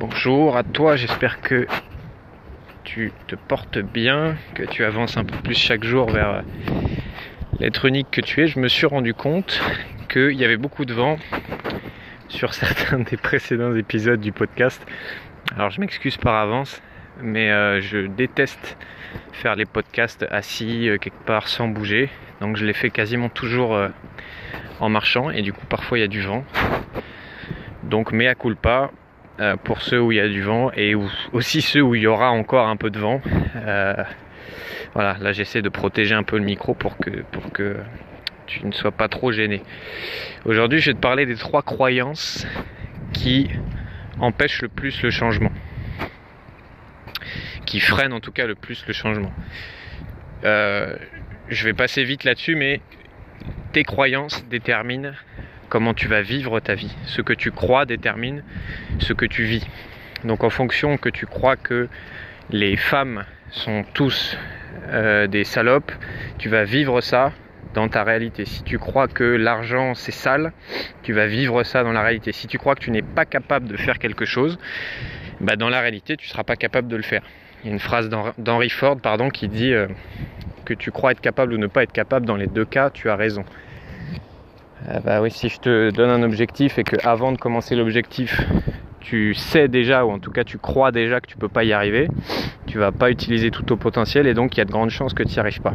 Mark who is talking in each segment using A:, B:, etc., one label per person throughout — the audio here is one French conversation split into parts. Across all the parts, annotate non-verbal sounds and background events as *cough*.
A: Bonjour à toi, j'espère que tu te portes bien, que tu avances un peu plus chaque jour vers l'être unique que tu es. Je me suis rendu compte qu'il y avait beaucoup de vent sur *laughs* certains des précédents épisodes du podcast. Alors je m'excuse par avance, mais euh, je déteste faire les podcasts assis euh, quelque part sans bouger. Donc je les fais quasiment toujours euh, en marchant et du coup parfois il y a du vent. Donc mea culpa, euh, pour ceux où il y a du vent et aussi ceux où il y aura encore un peu de vent. Euh, voilà, là j'essaie de protéger un peu le micro pour que, pour que tu ne sois pas trop gêné. Aujourd'hui, je vais te parler des trois croyances qui empêchent le plus le changement, qui freinent en tout cas le plus le changement. Euh, je vais passer vite là-dessus, mais tes croyances déterminent comment tu vas vivre ta vie. Ce que tu crois détermine ce que tu vis. Donc en fonction que tu crois que les femmes sont tous euh, des salopes, tu vas vivre ça dans ta réalité. Si tu crois que l'argent c'est sale, tu vas vivre ça dans la réalité. Si tu crois que tu n'es pas capable de faire quelque chose, bah dans la réalité tu ne seras pas capable de le faire. Il y a une phrase d'Henry Ford pardon, qui dit euh, que tu crois être capable ou ne pas être capable, dans les deux cas tu as raison. Euh, bah oui, si je te donne un objectif et que avant de commencer l'objectif, tu sais déjà, ou en tout cas tu crois déjà que tu peux pas y arriver, tu vas pas utiliser tout ton potentiel et donc il y a de grandes chances que tu n'y arrives pas.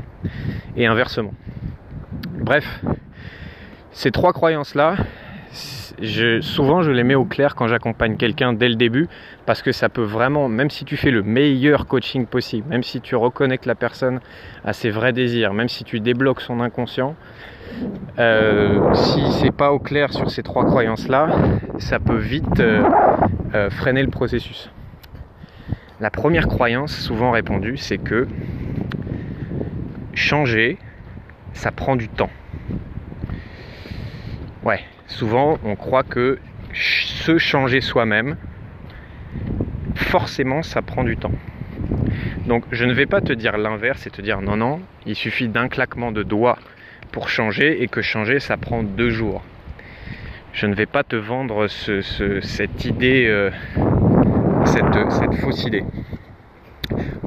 A: Et inversement. Bref, ces trois croyances-là, souvent je les mets au clair quand j'accompagne quelqu'un dès le début parce que ça peut vraiment, même si tu fais le meilleur coaching possible, même si tu reconnectes la personne à ses vrais désirs, même si tu débloques son inconscient, euh, si c'est pas au clair sur ces trois croyances-là, ça peut vite euh, euh, freiner le processus. La première croyance, souvent répondue, c'est que changer, ça prend du temps. Ouais, souvent on croit que se changer soi-même, forcément ça prend du temps. Donc je ne vais pas te dire l'inverse et te dire non, non, il suffit d'un claquement de doigts pour changer et que changer ça prend deux jours. Je ne vais pas te vendre cette idée, euh, cette, cette fausse idée.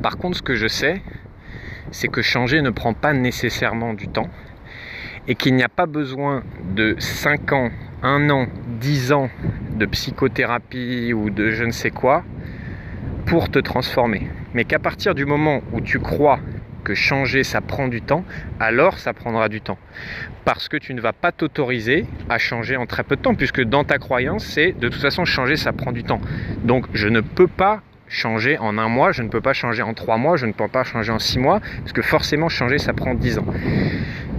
A: Par contre, ce que je sais, c'est que changer ne prend pas nécessairement du temps et qu'il n'y a pas besoin de 5 ans, 1 an, 10 ans de psychothérapie ou de je ne sais quoi pour te transformer. Mais qu'à partir du moment où tu crois que changer ça prend du temps, alors ça prendra du temps. Parce que tu ne vas pas t'autoriser à changer en très peu de temps, puisque dans ta croyance, c'est de toute façon changer ça prend du temps. Donc je ne peux pas changer en un mois, je ne peux pas changer en trois mois, je ne peux pas changer en six mois, parce que forcément changer ça prend dix ans.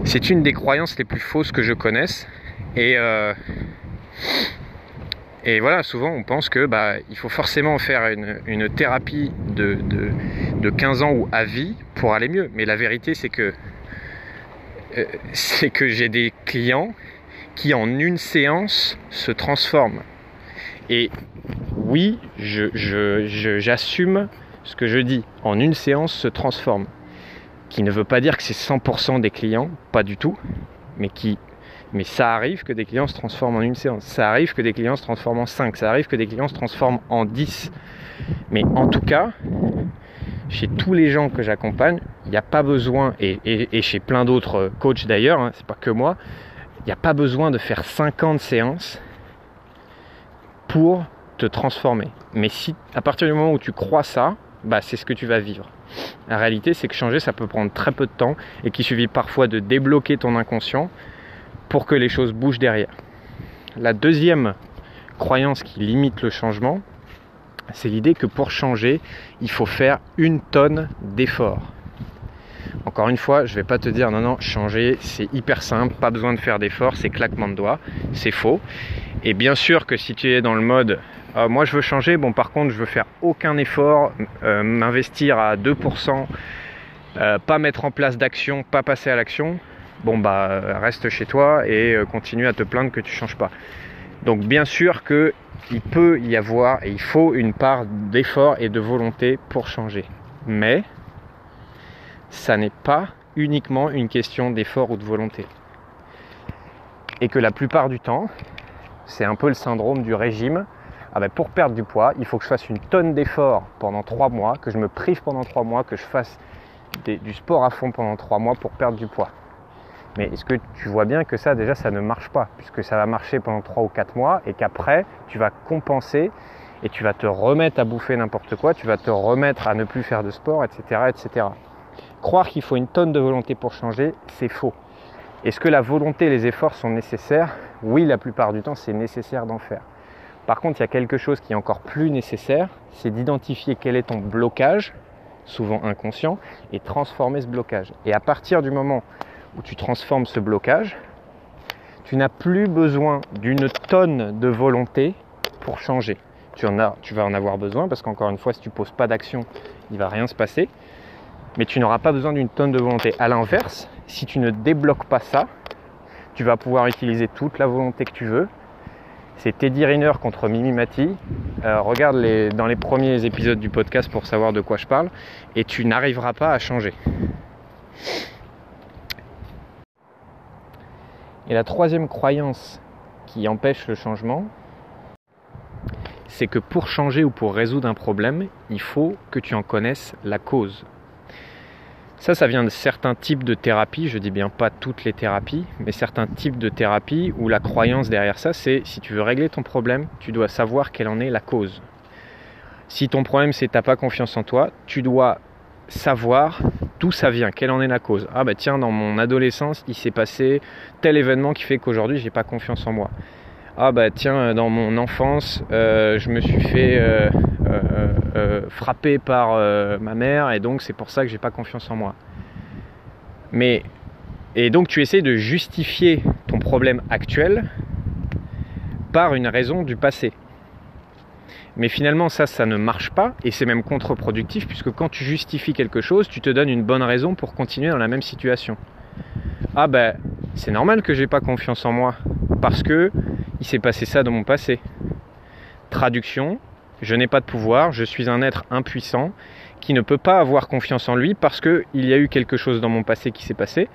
A: C'est une des croyances les plus fausses que je connaisse. Et euh, et voilà, souvent on pense que bah, il faut forcément faire une, thérapie de, de, 15 ans ou à vie pour aller mieux. Mais la vérité c'est que euh, c'est que j'ai des clients qui en une séance se transforment. Et oui, j'assume ce que je dis. En une séance se transforme. Qui ne veut pas dire que c'est 100% des clients, pas du tout, mais qui mais ça arrive que des clients se transforment en une séance. Ça arrive que des clients se transforment en 5. Ça arrive que des clients se transforment en 10. Mais en tout cas, chez tous les gens que j'accompagne, il n'y a pas besoin, et, chez plein d'autres coachs d'ailleurs, hein, c'est pas que moi, il n'y a pas besoin de faire 50 séances pour te transformer. Mais si à partir du moment où tu crois ça, bah c'est ce que tu vas vivre. La réalité, c'est que changer, ça peut prendre très peu de temps et qu'il suffit parfois de débloquer ton inconscient pour que les choses bougent derrière. La deuxième croyance qui limite le changement, c'est l'idée que pour changer, il faut faire une tonne d'efforts. Encore une fois, je ne vais pas te dire non, non, changer, c'est hyper simple, pas besoin de faire d'efforts, c'est claquement de doigts, c'est faux. Et bien sûr que si tu es dans le mode ah, moi je veux changer, bon par contre je veux faire aucun effort, euh, m'investir à 2%, euh, pas mettre en place d'action, pas passer à l'action, bon bah reste chez toi et euh, continue à te plaindre que tu changes pas. Donc bien sûr que il peut y avoir et il faut une part d'effort et de volonté pour changer. Mais ça n'est pas uniquement une question d'effort ou de volonté. Et que la plupart du temps, c'est un peu le syndrome du régime Ah ben pour perdre du poids, il faut que je fasse une tonne d'efforts pendant trois mois, que je me prive pendant trois mois, que je fasse du sport à fond pendant trois mois pour perdre du poids. Mais est-ce que tu vois bien que ça déjà ça ne marche pas puisque ça va marcher pendant trois ou quatre mois et qu'après tu vas compenser et tu vas te remettre à bouffer n'importe quoi, tu vas te remettre à ne plus faire de sport, etc. etc. Croire qu'il faut une tonne de volonté pour changer, c'est faux. Est-ce que la volonté et les efforts sont nécessaires? Oui, la plupart du temps, c'est nécessaire d'en faire. Par contre, il y a quelque chose qui est encore plus nécessaire, c'est d'identifier quel est ton blocage, souvent inconscient, et transformer ce blocage. Et à partir du moment où tu transformes ce blocage, tu n'as plus besoin d'une tonne de volonté pour changer. Tu, vas en avoir besoin parce qu'encore une fois, si tu ne poses pas d'action, il ne va rien se passer mais tu n'auras pas besoin d'une tonne de volonté. À l'inverse, si tu ne débloques pas ça, tu vas pouvoir utiliser toute la volonté que tu veux. C'est Teddy Riner contre Mimi Mati. Euh, regarde dans les premiers épisodes du podcast pour savoir de quoi je parle. Et tu n'arriveras pas à changer. Et la troisième croyance qui empêche le changement, c'est que pour changer ou pour résoudre un problème, il faut que tu en connaisses la cause. Ça, ça vient de certains types de thérapies, je dis bien pas toutes les thérapies, mais certains types de thérapies où la croyance derrière ça, c'est si tu veux régler ton problème, tu dois savoir quelle en est la cause. Si ton problème c'est t'as pas confiance en toi, tu dois savoir d'où ça vient, quelle en est la cause. Ah bah tiens, dans mon adolescence, il s'est passé tel événement qui fait qu'aujourd'hui j'ai pas confiance en moi ah bah tiens, dans mon enfance, euh, je me suis fait euh, euh, frapper par ma mère et donc c'est pour ça que j'ai pas confiance en moi. Mais et donc tu essaies de justifier ton problème actuel par une raison du passé. Mais finalement ça, ça ne marche pas et c'est même contre-productif puisque quand tu justifies quelque chose, tu te donnes une bonne raison pour continuer dans la même situation. Ah ben c'est normal que j'ai pas confiance en moi parce que il s'est passé ça dans mon passé. Traduction, je n'ai pas de pouvoir, je suis un être impuissant qui ne peut pas avoir confiance en lui parce qu'il y a eu quelque chose dans mon passé qui s'est passé.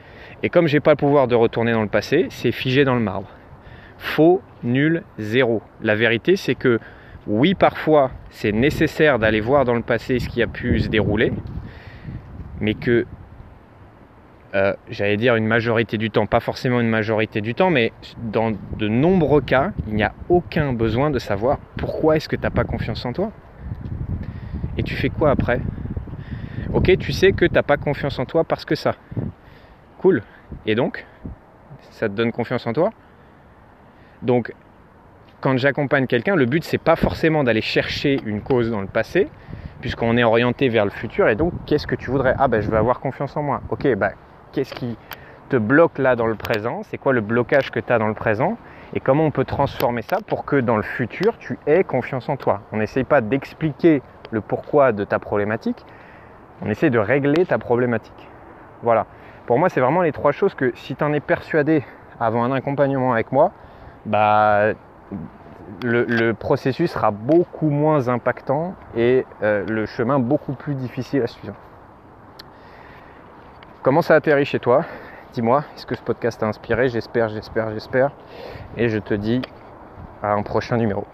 A: Et comme j'ai pas le pouvoir de retourner dans le passé, c'est figé dans le marbre. Faux, nul, zéro. La vérité, c'est que oui, parfois, c'est nécessaire d'aller voir dans le passé ce qui a pu se dérouler, mais que euh, j'allais dire une majorité du temps, pas forcément une majorité du temps, mais dans de nombreux cas, il n'y a aucun besoin de savoir pourquoi est-ce que tu n'as pas confiance en toi. Et tu fais quoi après? Ok, tu sais que tu n'as pas confiance en toi parce que ça. Cool. Et donc, ça te donne confiance en toi? Donc, quand j'accompagne quelqu'un, le but c'est pas forcément d'aller chercher une cause dans le passé, puisqu'on est orienté vers le futur. Et donc, qu'est-ce que tu voudrais? Ah ben, je veux avoir confiance en moi. Ok, ben qu'est-ce qui te bloque là dans le présent, c'est quoi le blocage que tu as dans le présent et comment on peut transformer ça pour que dans le futur tu aies confiance en toi. On n'essaye pas d'expliquer le pourquoi de ta problématique, on essaie de régler ta problématique. Voilà. Pour moi, c'est vraiment les trois choses que si tu en es persuadé avant un accompagnement avec moi, bah, le, processus sera beaucoup moins impactant et euh, le chemin beaucoup plus difficile à suivre. Comment ça atterrit chez toi? Dis-moi, est-ce que ce podcast t'a inspiré? J'espère, j'espère, j'espère. Et je te dis à un prochain numéro.